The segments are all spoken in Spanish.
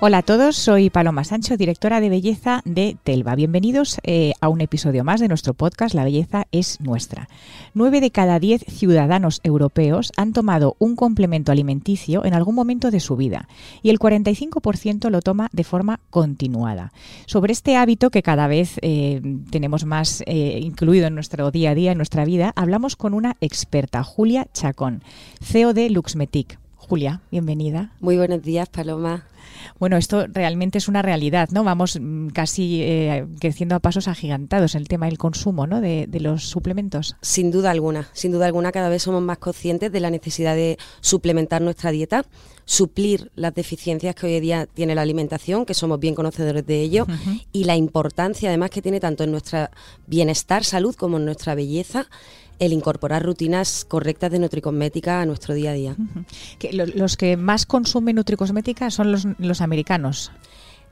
Hola a todos, soy Paloma Sancho, directora de belleza de Telva. Bienvenidos eh, a un episodio más de nuestro podcast La belleza es nuestra. Nueve de cada diez ciudadanos europeos han tomado un complemento alimenticio en algún momento de su vida y el 45% lo toma de forma continuada. Sobre este hábito que cada vez eh, tenemos más eh, incluido en nuestro día a día, en nuestra vida, hablamos con una experta, Julia Chacón, CEO de Luxmetic. Julia, bienvenida. Muy buenos días, Paloma. Bueno, esto realmente es una realidad, ¿no? Vamos mm, casi eh, creciendo a pasos agigantados en el tema del consumo, ¿no? De, de, los suplementos. Sin duda alguna, sin duda alguna, cada vez somos más conscientes de la necesidad de suplementar nuestra dieta, suplir las deficiencias que hoy en día tiene la alimentación, que somos bien conocedores de ello, uh -huh. y la importancia además que tiene tanto en nuestra bienestar, salud, como en nuestra belleza el incorporar rutinas correctas de nutricosmética a nuestro día a día. Uh -huh. que lo, los que más consumen nutricosmética son los, los americanos.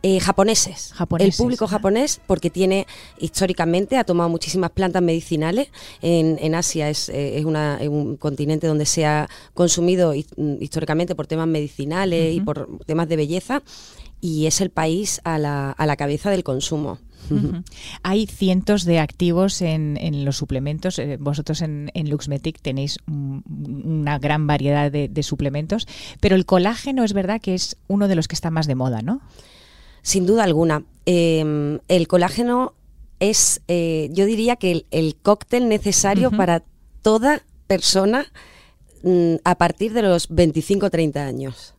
Eh, japoneses. japoneses. El público japonés, porque tiene históricamente, ha tomado muchísimas plantas medicinales. En, en Asia es, eh, es, una, es, un continente donde se ha consumido históricamente por temas medicinales uh -huh. y por temas de belleza. Y es el país a la, a la cabeza del consumo. Uh -huh. Hay cientos de activos en, en los suplementos. Eh, vosotros en, en, Luxmetic tenéis una gran variedad de, de, suplementos, pero el colágeno es verdad que es uno de los que está más de moda, ¿no? Sin duda alguna. Eh, el colágeno es, eh, yo diría que el, el cóctel necesario uh -huh. para toda persona mm, a partir de los 25-30 años.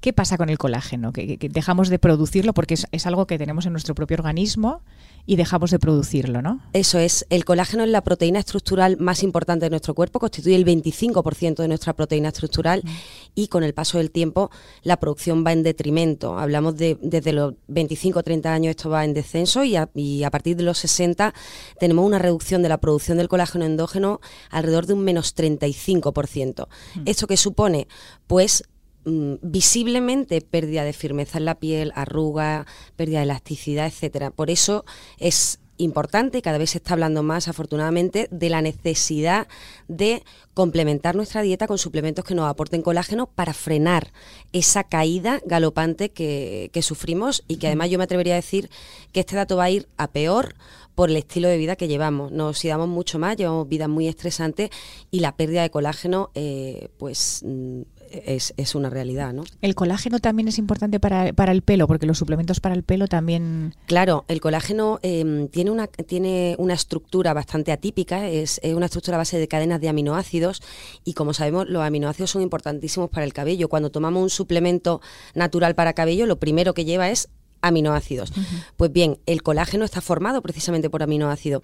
¿Qué pasa con el colágeno? Que, que dejamos de producirlo porque es, es, algo que tenemos en nuestro propio organismo y dejamos de producirlo, ¿no? Eso es. El colágeno es la proteína estructural más importante de nuestro cuerpo, constituye el 25% de nuestra proteína estructural mm. y con el paso del tiempo la producción va en detrimento. Hablamos de desde los 25 o 30 años esto va en descenso y a, y a, partir de los 60 tenemos una reducción de la producción del colágeno endógeno alrededor de un menos 35%. Mm. ¿Esto qué supone? Pues Mm, visiblemente pérdida de firmeza en la piel, arruga, pérdida de elasticidad, etcétera. Por eso es importante, cada vez se está hablando más afortunadamente, de la necesidad de complementar nuestra dieta con suplementos que nos aporten colágeno para frenar esa caída galopante que, que sufrimos y que además yo me atrevería a decir que este dato va a ir a peor por el estilo de vida que llevamos. Nos oxidamos mucho más, llevamos vidas muy estresantes y la pérdida de colágeno, eh, pues mm, es, es, una realidad, ¿no? El colágeno también es importante para, para, el pelo, porque los suplementos para el pelo también... Claro, el colágeno eh, tiene, una, tiene una estructura bastante atípica, es, es, una estructura a base de cadenas de aminoácidos y como sabemos los aminoácidos son importantísimos para el cabello. Cuando tomamos un suplemento natural para cabello, lo primero que lleva es aminoácidos. Uh -huh. Pues bien, el colágeno está formado precisamente por aminoácidos.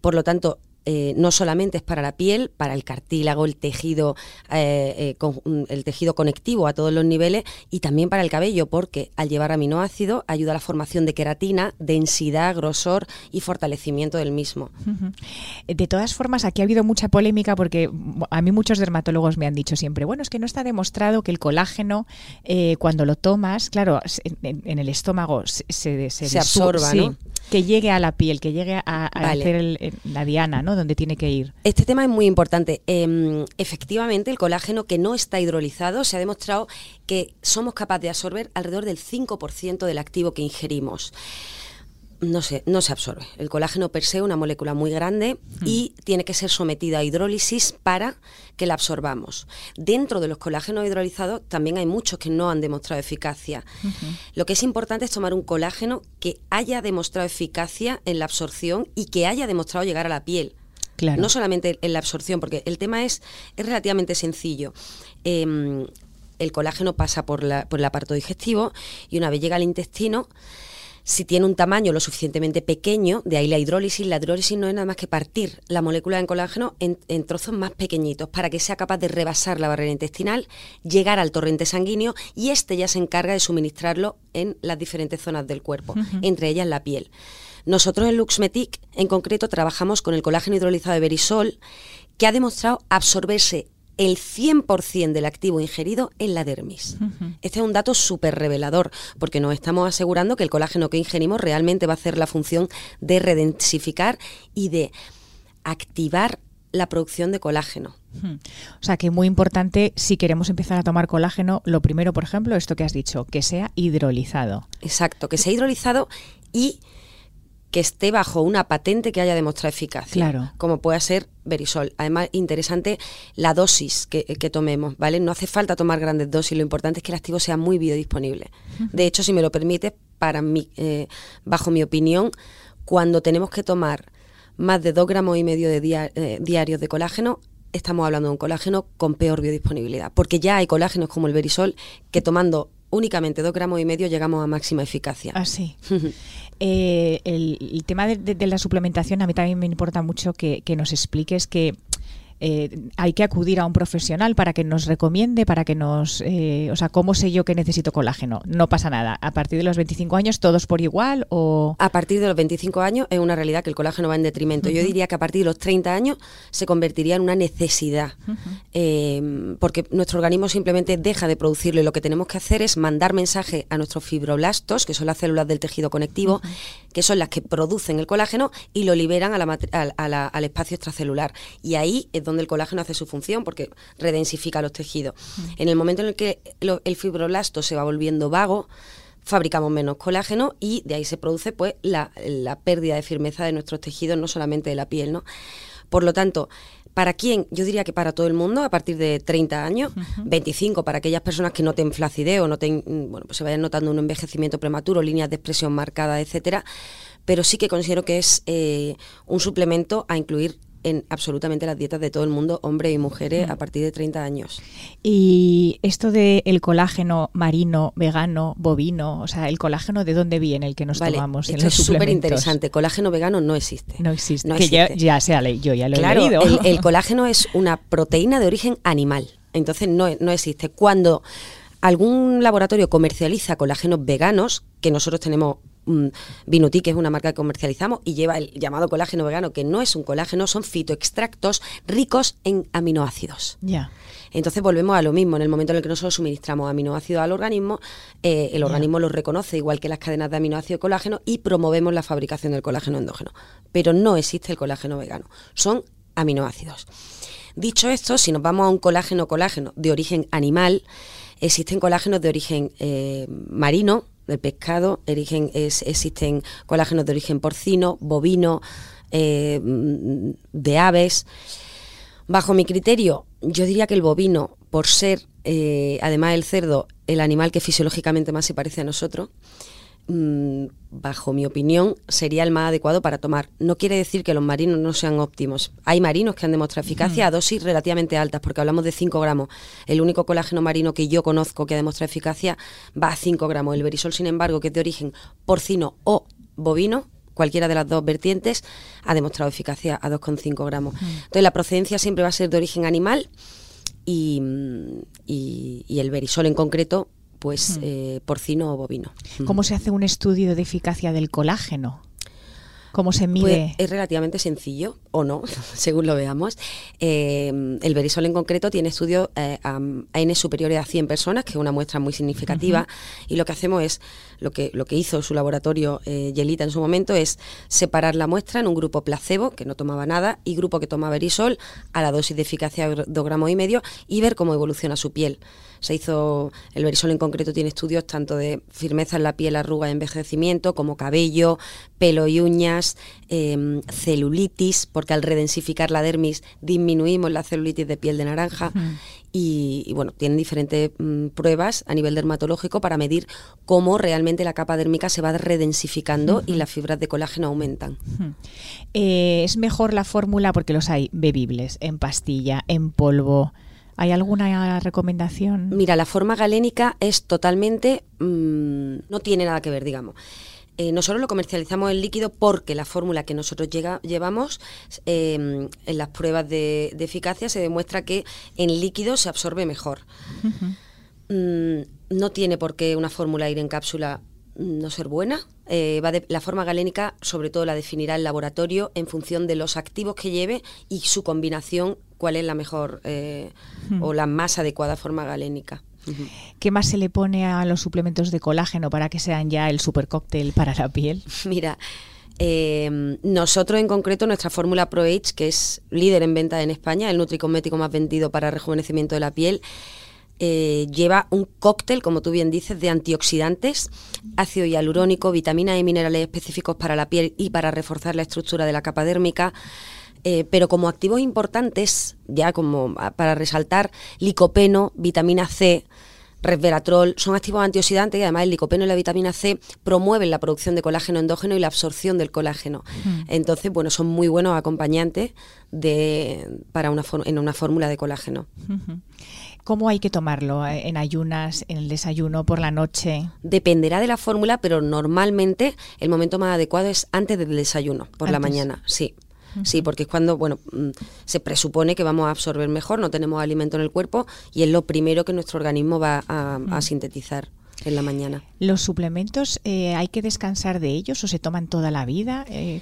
Por lo tanto, eh, no solamente es para la piel, para el cartílago, el tejido, eh, eh, con, el tejido conectivo a todos los niveles y también para el cabello, porque al llevar aminoácidos ayuda a la formación de queratina, densidad, grosor y fortalecimiento del mismo. Uh -huh. De todas formas, aquí ha habido mucha polémica porque a mí muchos dermatólogos me han dicho siempre, bueno, es que no está demostrado que el colágeno, cuando lo tomas, claro, en, en el estómago se, se, se, se absorba, sí, ¿no? que llegue a la piel, que llegue a, a vale. hacer el, la diana, ¿no? Donde tiene que ir. Este tema es muy importante. Eh, efectivamente, el colágeno que no está hidrolizado se ha demostrado que somos capaces de absorber alrededor del 5% del activo que ingerimos no se, no se absorbe. El colágeno per se es una molécula muy grande mm. y tiene que ser sometida a hidrólisis para que la absorbamos. Dentro de los colágenos hidrolizados también hay muchos que no han demostrado eficacia. Uh -huh. Lo que es importante es tomar un colágeno que haya demostrado eficacia en la absorción y que haya demostrado llegar a la piel. Claro. No solamente en la absorción, porque el tema es, es relativamente sencillo. Eh, el colágeno pasa por, la, por el aparato digestivo y una vez llega al intestino, si tiene un tamaño lo suficientemente pequeño, de ahí la hidrólisis, la hidrólisis no es nada más que partir la molécula de colágeno en, en, trozos más pequeñitos para que sea capaz de rebasar la barrera intestinal, llegar al torrente sanguíneo y este ya se encarga de suministrarlo en las diferentes zonas del cuerpo, uh -huh. entre ellas la piel. Nosotros en Luxmetic, en concreto, trabajamos con el colágeno hidrolizado de Berisol, que ha demostrado absorberse el 100% del activo ingerido en la dermis. Este es un dato súper revelador, porque nos estamos asegurando que el colágeno que ingerimos realmente va a hacer la función de redensificar y de activar la producción de colágeno. O sea que muy importante si queremos empezar a tomar colágeno, lo primero, por ejemplo, esto que has dicho, que sea hidrolizado. Exacto, que sea hidrolizado y que esté bajo una patente que haya demostrado eficacia, Claro. como puede ser Verisol. Además, interesante la dosis que, que tomemos, ¿vale? No hace falta tomar grandes dosis, lo importante es que el activo sea muy biodisponible. De hecho, si me lo permite, para mí, eh, bajo mi opinión, cuando tenemos que tomar más de 2 gramos y medio de dia- eh, diarios de colágeno, estamos hablando de un colágeno con peor biodisponibilidad, porque ya hay colágenos como el Verisol que tomando únicamente 2 gramos y medio llegamos a máxima eficacia. Así. Eh, el, tema de la suplementación a mí también me importa mucho que, que nos expliques que eh, hay que acudir a un profesional para que nos recomiende, para que nos... eh, o sea, ¿cómo sé yo que necesito colágeno? No pasa nada. ¿A partir de los 25 años todos por igual o...? A partir de los 25 años es una realidad que el colágeno va en detrimento. Yo diría que a partir de los 30 años se convertiría en una necesidad, Eh, porque nuestro organismo simplemente deja de producirlo y lo que tenemos que hacer es mandar mensaje a nuestros fibroblastos, que son las células del tejido conectivo, que son las que producen el colágeno y lo liberan a la al- a la- al espacio extracelular. Y ahí es donde el colágeno hace su función, porque redensifica los tejidos. En el momento en el que lo- el fibroblasto se va volviendo vago, fabricamos menos colágeno y de ahí se produce pues la, la pérdida de firmeza de nuestros tejidos, no solamente de la piel, ¿no? Por lo tanto, ¿para quién? Yo diría que para todo el mundo, a partir de 30 años, 25 para aquellas personas que noten flacidez o noten, mm, bueno, pues se vayan notando un envejecimiento prematuro, líneas de expresión marcadas, etcétera, pero sí que considero que es eh, un suplemento a incluir en absolutamente las dietas de todo el mundo, hombres y mujeres, a partir de 30 años. Y esto de el colágeno marino, vegano, bovino, o sea, el colágeno de dónde viene el que nos Vale, tomamos en esto los es súper interesante. Colágeno vegano no existe. No existe. No que ya, existe. ya se ha le- yo ya lo Claro, he leído. el, el colágeno es una proteína de origen animal, entonces no, no existe. Cuando algún laboratorio comercializa colágenos veganos, que nosotros tenemos mm, Vinuti, que es una marca que comercializamos, y lleva el llamado colágeno vegano, que no es un colágeno, son fitoextractos ricos en aminoácidos. ya. Entonces volvemos a lo mismo, en el momento en el que nosotros suministramos aminoácidos al organismo, eh, el organismo los reconoce igual que las cadenas de aminoácidos y colágeno y promovemos la fabricación del colágeno endógeno. Pero no existe el colágeno vegano, son aminoácidos. Dicho esto, si nos vamos a un colágeno colágeno de origen animal, existen colágenos de origen eh, marino, del pescado, origen, es- existen colágenos de origen porcino, bovino, eh, mm, de aves. Bajo mi criterio, yo diría que el bovino, por ser, eh, además del cerdo, el animal que fisiológicamente más se parece a nosotros, mm, bajo mi opinión, sería el más adecuado para tomar. No quiere decir que los marinos no sean óptimos. Hay marinos que han demostrado eficacia a dosis relativamente altas, porque hablamos de 5 gramos. El único colágeno marino que yo conozco que ha demostrado eficacia va a 5 gramos. El verisol, sin embargo, que es de origen porcino o bovino, cualquiera de las dos vertientes, ha demostrado eficacia a 2,5 gramos. Entonces, la procedencia siempre va a ser de origen animal y, mm, y- y el verisol en concreto, pues eh, porcino o bovino. ¿Cómo se hace un estudio de eficacia del colágeno? ¿Cómo se Pues mide? es relativamente sencillo, o no, según lo veamos. Eh, el Verisol en concreto tiene estudios eh, a, a N superiores a 100 personas, que es una muestra muy significativa, y lo que hacemos es, lo que, lo que hizo su laboratorio eh, Yelita en su momento, es separar la muestra en un grupo placebo, que no tomaba nada, y grupo que toma Verisol a la dosis de eficacia de 2 gramos y medio, y ver cómo evoluciona su piel. Se hizo, el Verisol en concreto tiene estudios tanto de firmeza en la piel, arruga, envejecimiento, como cabello, pelo y uñas, eh, celulitis, porque al redensificar la dermis disminuimos la celulitis de piel de naranja. y, y, bueno, tienen diferentes mm, pruebas a nivel dermatológico para medir cómo realmente la capa dérmica se va redensificando y las fibras de colágeno aumentan. Eh, ¿Es mejor la fórmula porque los hay bebibles, en pastilla, en polvo? ¿Hay alguna recomendación? Mira, la forma galénica es totalmente... mm, no tiene nada que ver, digamos. Eh, nosotros lo comercializamos en líquido porque la fórmula que nosotros llega- llevamos eh, en las pruebas de, de eficacia se demuestra que en líquido se absorbe mejor. Mm, no tiene por qué una fórmula ir en cápsula no ser buena. Eh, va de- la forma galénica, sobre todo, la definirá el laboratorio en función de los activos que lleve y su combinación cuál es la mejor eh, o la más adecuada forma galénica. ¿Qué más se le pone a los suplementos de colágeno para que sean ya el super cóctel para la piel? Mira, eh, nosotros en concreto, nuestra fórmula Pro Age, que es líder en venta en España, el nutricosmético más vendido para rejuvenecimiento de la piel, eh, lleva un cóctel, como tú bien dices, de antioxidantes, ácido hialurónico, vitaminas y minerales específicos para la piel y para reforzar la estructura de la capa dérmica. Eh, pero como activos importantes, ya como para resaltar, licopeno, vitamina C, resveratrol, son activos antioxidantes y además el licopeno y la vitamina C promueven la producción de colágeno endógeno y la absorción del colágeno. Entonces, bueno, son muy buenos acompañantes de, para una, en una fórmula de colágeno. ¿Cómo hay que tomarlo? ¿En ayunas, en el desayuno, por la noche? Dependerá de la fórmula, pero normalmente el momento más adecuado es antes del desayuno, por la mañana, sí. Sí, porque es cuando, bueno, mm, se presupone que vamos a absorber mejor, no tenemos alimento en el cuerpo y es lo primero que nuestro organismo va a, sintetizar en la mañana. ¿Los suplementos eh, hay que descansar de ellos o se toman toda la vida? Eh,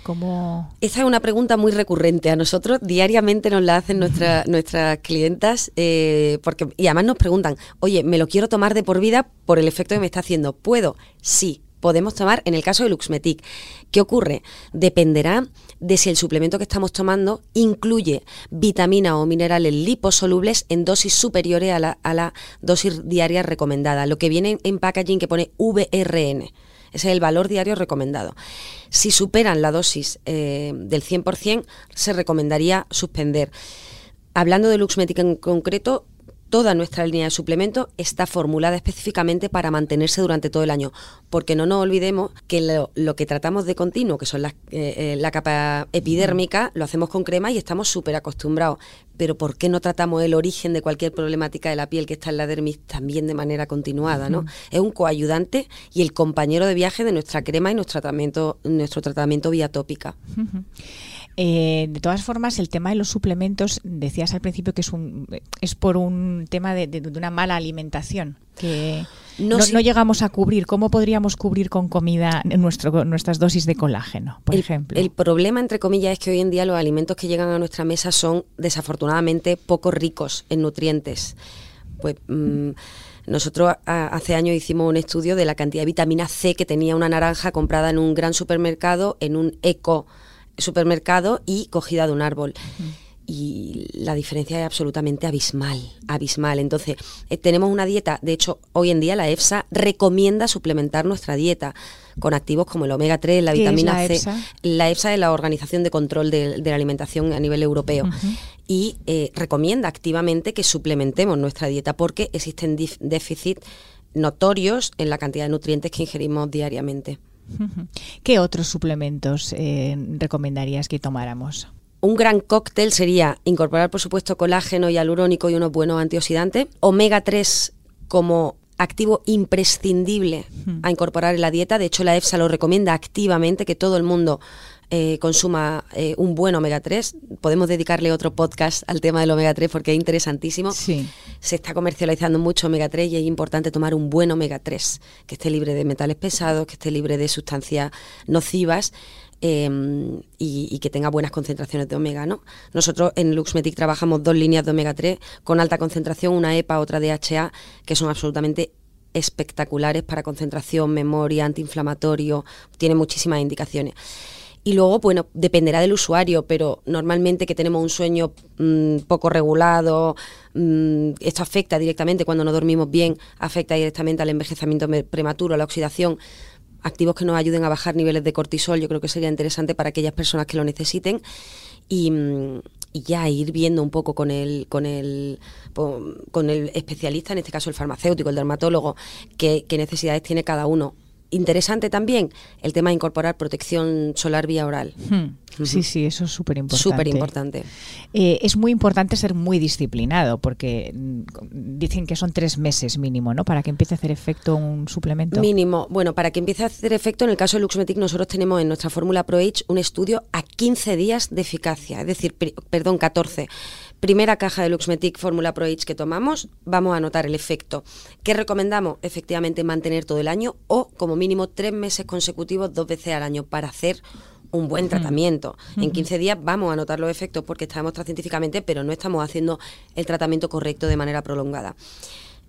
Esa es una pregunta muy recurrente a nosotros. Diariamente nos la hacen nuestra, nuestras clientas eh, porque, y además nos preguntan, oye, ¿me lo quiero tomar de por vida por el efecto que me está haciendo? ¿Puedo? Sí, podemos tomar en el caso de Luxmetic. ¿Qué ocurre? Dependerá de si el suplemento que estamos tomando incluye vitaminas o minerales liposolubles en dosis superiores a la, dosis diaria recomendada, lo que viene en packaging que pone VRN. Ese es el valor diario recomendado. Si superan la dosis eh, del 100%, se recomendaría suspender. Hablando de Luxmetic en concreto, toda nuestra línea de suplementos está formulada específicamente para mantenerse durante todo el año, porque no nos olvidemos que lo, que tratamos de continuo, que son las, eh, eh, la capa epidérmica, lo hacemos con crema y estamos súper acostumbrados. Pero ¿por qué no tratamos el origen de cualquier problemática de la piel que está en la dermis también de manera continuada? ¿no? Es un coayudante y el compañero de viaje de nuestra crema y nuestro tratamiento, nuestro tratamiento vía tópica. Eh, de todas formas, el tema de los suplementos, decías al principio que es, un, es por un tema de, una mala alimentación, que no, llegamos a cubrir. ¿Cómo podríamos cubrir con comida nuestro, nuestras dosis de colágeno, por ejemplo? El problema, entre comillas, es que hoy en día los alimentos que llegan a nuestra mesa son desafortunadamente poco ricos en nutrientes. Pues. Mm, nosotros hace años hicimos un estudio de la cantidad de vitamina C que tenía una naranja comprada en un gran supermercado, en un eco supermercado y cogida de un árbol. Y la diferencia es absolutamente abismal, abismal. Entonces, eh, tenemos una dieta, de hecho, hoy en día la EFSA recomienda suplementar nuestra dieta con activos como el omega 3, la vitamina la C. La EFSA es la Organización de Control de, la Alimentación a nivel europeo. Y eh, recomienda activamente que suplementemos nuestra dieta porque existen déficits notorios en la cantidad de nutrientes que ingerimos diariamente. ¿Qué otros suplementos eh, recomendarías que tomáramos? Un gran cóctel sería incorporar, por supuesto, colágeno y hialurónico y unos buenos antioxidantes. Omega 3 como activo imprescindible a incorporar en la dieta. De hecho, la EFSA lo recomienda activamente que todo el mundo eh, consuma eh, un buen omega 3. Podemos dedicarle otro podcast al tema del omega 3 porque es interesantísimo. Se está comercializando mucho omega 3 y es importante tomar un buen omega 3, que esté libre de metales pesados, que esté libre de sustancias nocivas. Em, y, que tenga buenas concentraciones de omega. ¿no? Nosotros en Luxmetic trabajamos dos líneas de omega 3 con alta concentración, una EPA, otra DHA, que son absolutamente espectaculares para concentración, memoria, antiinflamatorio, tiene muchísimas indicaciones. Y luego, bueno, dependerá del usuario, pero normalmente que tenemos un sueño mm, poco regulado, mm, esto afecta directamente cuando no dormimos bien, afecta directamente al envejecimiento prematuro, a la oxidación. Activos que nos ayuden a bajar niveles de cortisol, yo creo que sería interesante para aquellas personas que lo necesiten. Y, mm, ya ir viendo un poco con el, con el, con el especialista, en este caso el farmacéutico, el dermatólogo, qué necesidades tiene cada uno interesante también el tema de incorporar protección solar vía oral. Hmm. Sí, sí, eso es súper importante. Súper importante. Eh, es muy importante ser muy disciplinado porque mm, dicen que son tres meses mínimo, ¿no? Para que empiece a hacer efecto un suplemento. Mínimo. Bueno, para que empiece a hacer efecto, en el caso de Luxmetic, nosotros tenemos en nuestra fórmula ProH un estudio a 15 días de eficacia, es decir, perdón, 14 primera caja de Luxmetic Fórmula Pro que tomamos, vamos a notar el efecto. ¿Qué recomendamos? Efectivamente, mantener todo el año o como mínimo tres meses consecutivos, dos veces al año, para hacer un buen tratamiento. En 15 días vamos a notar los efectos porque está demostrado científicamente, pero no estamos haciendo el tratamiento correcto de manera prolongada.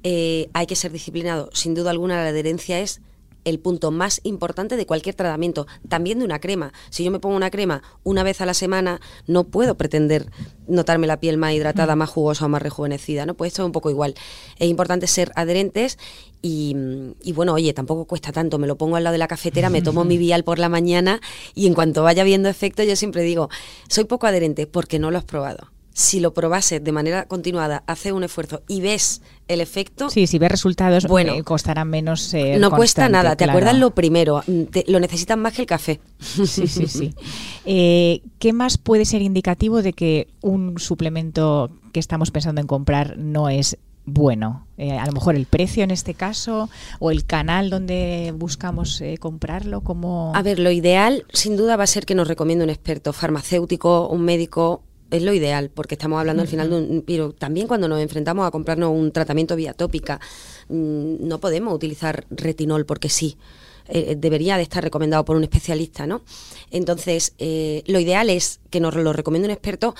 Eh, hay que ser disciplinado. Sin duda alguna, la adherencia es el punto más importante de cualquier tratamiento, también de una crema. Si yo me pongo una crema una vez a la semana, no puedo pretender notarme la piel más hidratada, más jugosa o más rejuvenecida, ¿no? Pues esto es un poco igual. Es importante ser adherentes y, y, bueno, oye, tampoco cuesta tanto, me lo pongo al lado de la cafetera, me tomo mi vial por la mañana y en cuanto vaya viendo efecto, yo siempre digo, soy poco adherente porque no lo has probado si lo probases de manera continuada, haces un esfuerzo y ves el efecto. Sí, si ves resultados, bueno, eh, costará menos. Eh, no cuesta nada, ¿te acuerdas lo primero? Mm, lo necesitan más que el café. Sí, sí, sí. Eh, ¿Qué más puede ser indicativo de que un suplemento que estamos pensando en comprar no es bueno. a lo mejor el precio en este caso o el canal donde buscamos comprarlo. como A ver, lo ideal sin duda va a ser que nos recomiende un experto farmacéutico, un médico es lo ideal, porque estamos hablando al final de un... Pero también cuando nos enfrentamos a comprarnos un tratamiento vía tópica, mm, no podemos utilizar retinol porque sí. Eh, eh, debería de estar recomendado por un especialista, ¿no? Entonces, eh, lo ideal es que nos lo recomiende un experto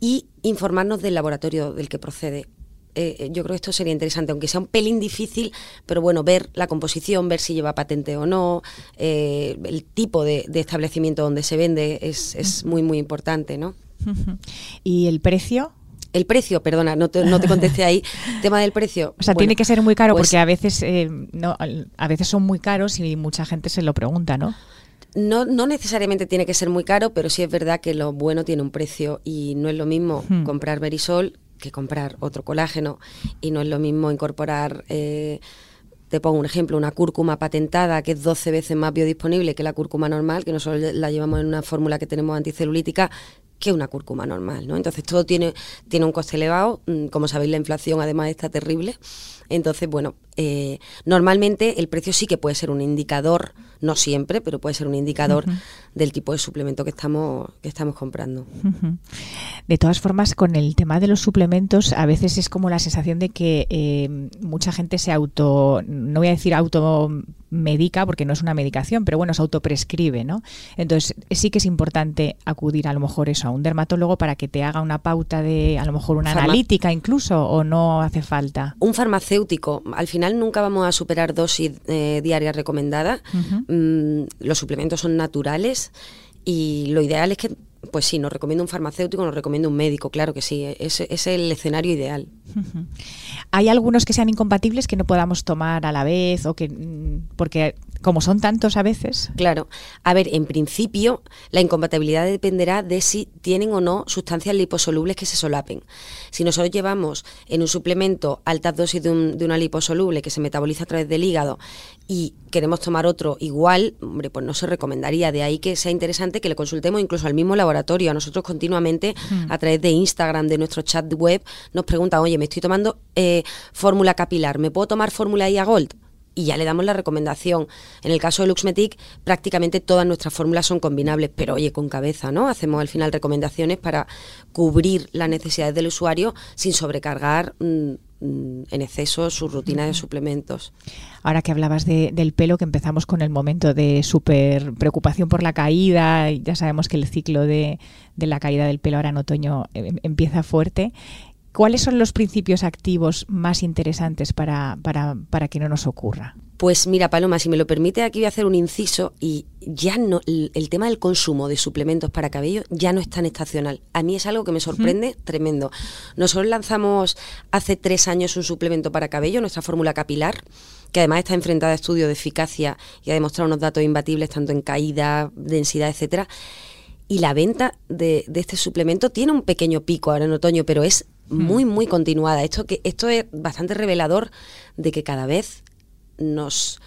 y informarnos del laboratorio del que procede. yo creo que esto sería interesante, aunque sea un pelín difícil, pero bueno, ver la composición, ver si lleva patente o no, el tipo de, establecimiento donde se vende es, es muy, muy importante, ¿no? ¿Y el precio? El precio, perdona, no te, no te contesté ahí. Tema del precio. O sea, tiene que ser muy caro pues porque a veces, eh, no, a veces son muy caros y mucha gente se lo pregunta, ¿no? No, no necesariamente tiene que ser muy caro, pero sí es verdad que lo bueno tiene un precio y no es lo mismo hmm. comprar Verisol que comprar otro colágeno y no es lo mismo incorporar... Eh, te pongo un ejemplo, una cúrcuma patentada que es 12 veces más biodisponible que la cúrcuma normal, que nosotros la llevamos en una fórmula que tenemos anticelulítica, que una cúrcuma normal, ¿no? Entonces todo tiene, tiene un coste elevado, mm, como sabéis la inflación además está terrible, entonces bueno, eh, normalmente el precio sí que puede ser un indicador, no siempre, pero puede ser un indicador del tipo de suplemento que estamos, que estamos comprando. De todas formas, con el tema de los suplementos, a veces es como la sensación de que eh, mucha gente se auto, no voy a decir auto medica porque no es una medicación, pero bueno, se autoprescribe, ¿no? Entonces sí que es importante acudir a lo mejor eso a un dermatólogo para que te haga una pauta de a lo mejor una analítica incluso o no hace falta. Un farmacéutico, al final nunca vamos a superar dosis eh, diarias recomendadas. Mm, los suplementos son naturales y lo ideal es que pues sí, nos recomienda un farmacéutico, nos recomienda un médico, claro que sí, es, es el escenario ideal. ¿Hay algunos que sean incompatibles que no podamos tomar a la vez o que mm, porque como son tantos a veces? Claro. A ver, en principio la incompatibilidad dependerá de si tienen o no sustancias liposolubles que se solapen. Si nosotros llevamos en un suplemento altas dosis de, una liposoluble que se metaboliza a través del hígado y queremos tomar otro igual, hombre, pues no se recomendaría. De ahí que sea interesante que le consultemos incluso al mismo laboratorio. A nosotros continuamente, hmm. a través de Instagram, de nuestro chat web, nos preguntan, oye, me estoy tomando eh, fórmula capilar, ¿me puedo tomar fórmula IA Gold? y ya le damos la recomendación. En el caso de Luxmetic, prácticamente todas nuestras fórmulas son combinables, pero oye, con cabeza, ¿no? Hacemos al final recomendaciones para cubrir las necesidades del usuario sin sobrecargar mm, mm, en exceso su rutina de suplementos. Ahora que hablabas del pelo, que empezamos con el momento de súper preocupación por la caída, ya sabemos que el ciclo de, de la caída del pelo ahora en otoño eh, empieza fuerte. ¿Cuáles son los principios activos más interesantes para, para, para, que no nos ocurra? Pues mira, Paloma, si me lo permite, aquí voy a hacer un inciso y ya no, el, tema del consumo de suplementos para cabello ya no es tan estacional. A mí es algo que me sorprende tremendo. Nosotros lanzamos hace tres años un suplemento para cabello, nuestra fórmula capilar, que además está enfrentada a estudios de eficacia y ha demostrado unos datos imbatibles tanto en caída, densidad, etcétera. Y la venta de, de este suplemento tiene un pequeño pico ahora en otoño, pero es muy, muy continuada. Esto, que, esto es bastante revelador de que cada vez nos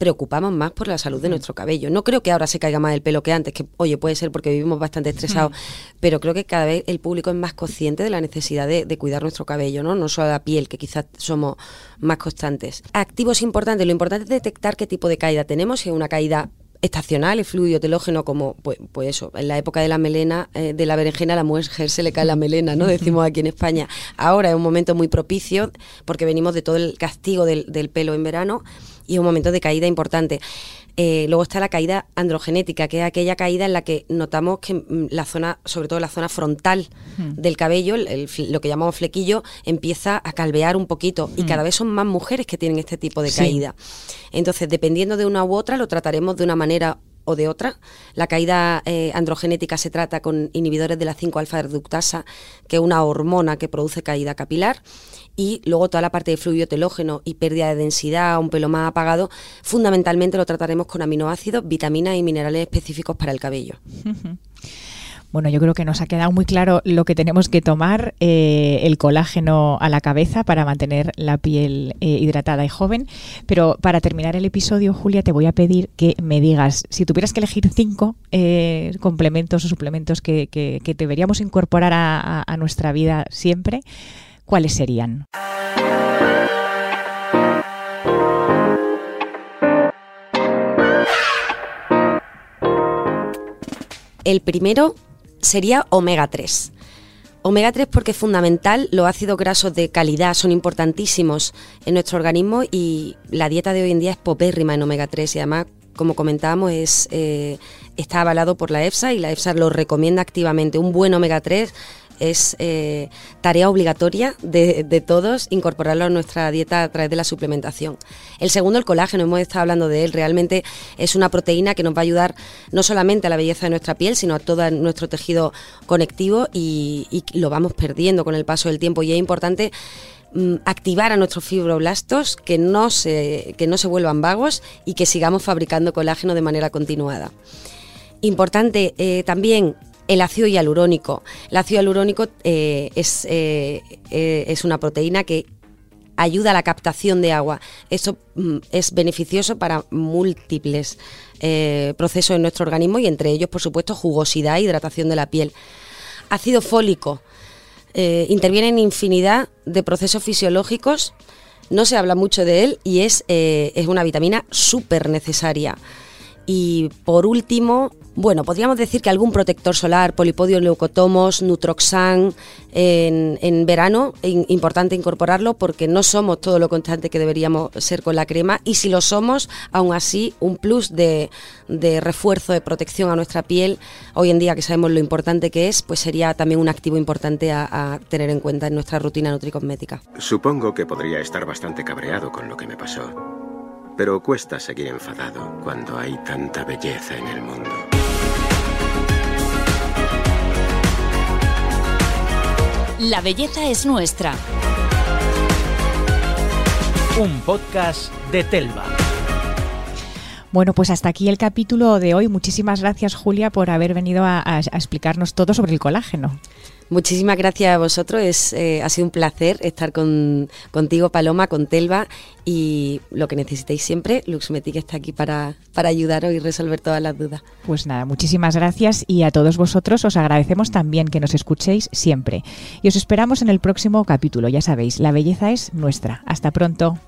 preocupamos más por la salud de nuestro cabello. No creo que ahora se caiga más el pelo que antes, que oye, puede ser porque vivimos bastante estresados, pero creo que cada vez el público es más consciente de la necesidad de, de, cuidar nuestro cabello, ¿no? No solo la piel, que quizás somos más constantes. Activos importantes, lo importante es detectar qué tipo de caída tenemos, si es una caída estacional y fluido telógeno como pues, pues eso en la época de la melena eh, de la berenjena a la mujer se le cae la melena no decimos aquí en España. Ahora es un momento muy propicio porque venimos de todo el castigo del, del pelo en verano y es un momento de caída importante. Eh, luego está la caída androgenética, que es aquella caída en la que notamos que mm, la zona, sobre todo la zona frontal Hmm. del cabello, el- lo que llamamos flequillo, empieza a calvear un poquito y Hmm. cada vez son más mujeres que tienen este tipo de Sí. caída. Entonces, dependiendo de una u otra, lo trataremos de una manera o de otra. La caída eh, androgenética se trata con inhibidores de la 5-alfa reductasa, que es una hormona que produce caída capilar. Y luego toda la parte de fluido telógeno y pérdida de densidad, un pelo más apagado, fundamentalmente lo trataremos con aminoácidos, vitaminas y minerales específicos para el cabello. Bueno, yo creo que nos ha quedado muy claro lo que tenemos que tomar, eh, el colágeno a la cabeza para mantener la piel eh, hidratada y joven. Pero para terminar el episodio, Julia, te voy a pedir que me digas, si tuvieras que elegir cinco eh, complementos o suplementos que, deberíamos incorporar a nuestra vida siempre, ¿cuáles serían? El primero sería omega 3. Omega 3 porque es fundamental, los ácidos grasos de calidad son importantísimos en nuestro organismo y la dieta de hoy en día es popérrima en omega 3 y además, como comentábamos, es, eh, está avalado por la EFSA y la EFSA lo recomienda activamente. Un buen omega 3 es eh, tarea obligatoria de, todos incorporarlo a nuestra dieta a través de la suplementación. El segundo, el colágeno, hemos estado hablando de él, realmente es una proteína que nos va a ayudar no solamente a la belleza de nuestra piel, sino a todo nuestro tejido conectivo y, y lo vamos perdiendo con el paso del tiempo y es importante mm, activar a nuestros fibroblastos, que no, se, que no se vuelvan vagos y que sigamos fabricando colágeno de manera continuada. Importante eh, también el ácido hialurónico. El ácido hialurónico eh, es, eh, eh, es una proteína que ayuda a la captación de agua. Esto mm, es beneficioso para múltiples procesos en nuestro organismo y entre ellos, por supuesto, jugosidad e hidratación de la piel. Ácido fólico. interviene en infinidad de procesos fisiológicos. No se habla mucho de él y es, es una vitamina súper necesaria. Y por último, bueno, podríamos decir que algún protector solar, polipodio leucotomos, Nutroxan, en, verano, in- importante incorporarlo porque no somos todo lo constante que deberíamos ser con la crema y si lo somos, aún así, un plus de, refuerzo, de protección a nuestra piel, hoy en día que sabemos lo importante que es, pues sería también un activo importante a tener en cuenta en nuestra rutina nutricosmética. Supongo que podría estar bastante cabreado con lo que me pasó. Pero cuesta seguir enfadado cuando hay tanta belleza en el mundo. La belleza es nuestra. Un podcast de Telva. Bueno, pues hasta aquí el capítulo de hoy. Muchísimas gracias, Julia, por haber venido a, a- a explicarnos todo sobre el colágeno. Muchísimas gracias a vosotros, es, eh, ha sido un placer estar con, contigo, Paloma, con Telva y lo que necesitéis siempre, Luxmetic está aquí para, para ayudaros y resolver todas las dudas. Pues nada, muchísimas gracias y a todos vosotros os agradecemos también que nos escuchéis siempre. Y os esperamos en el próximo capítulo. Ya sabéis, la belleza es nuestra. Hasta pronto.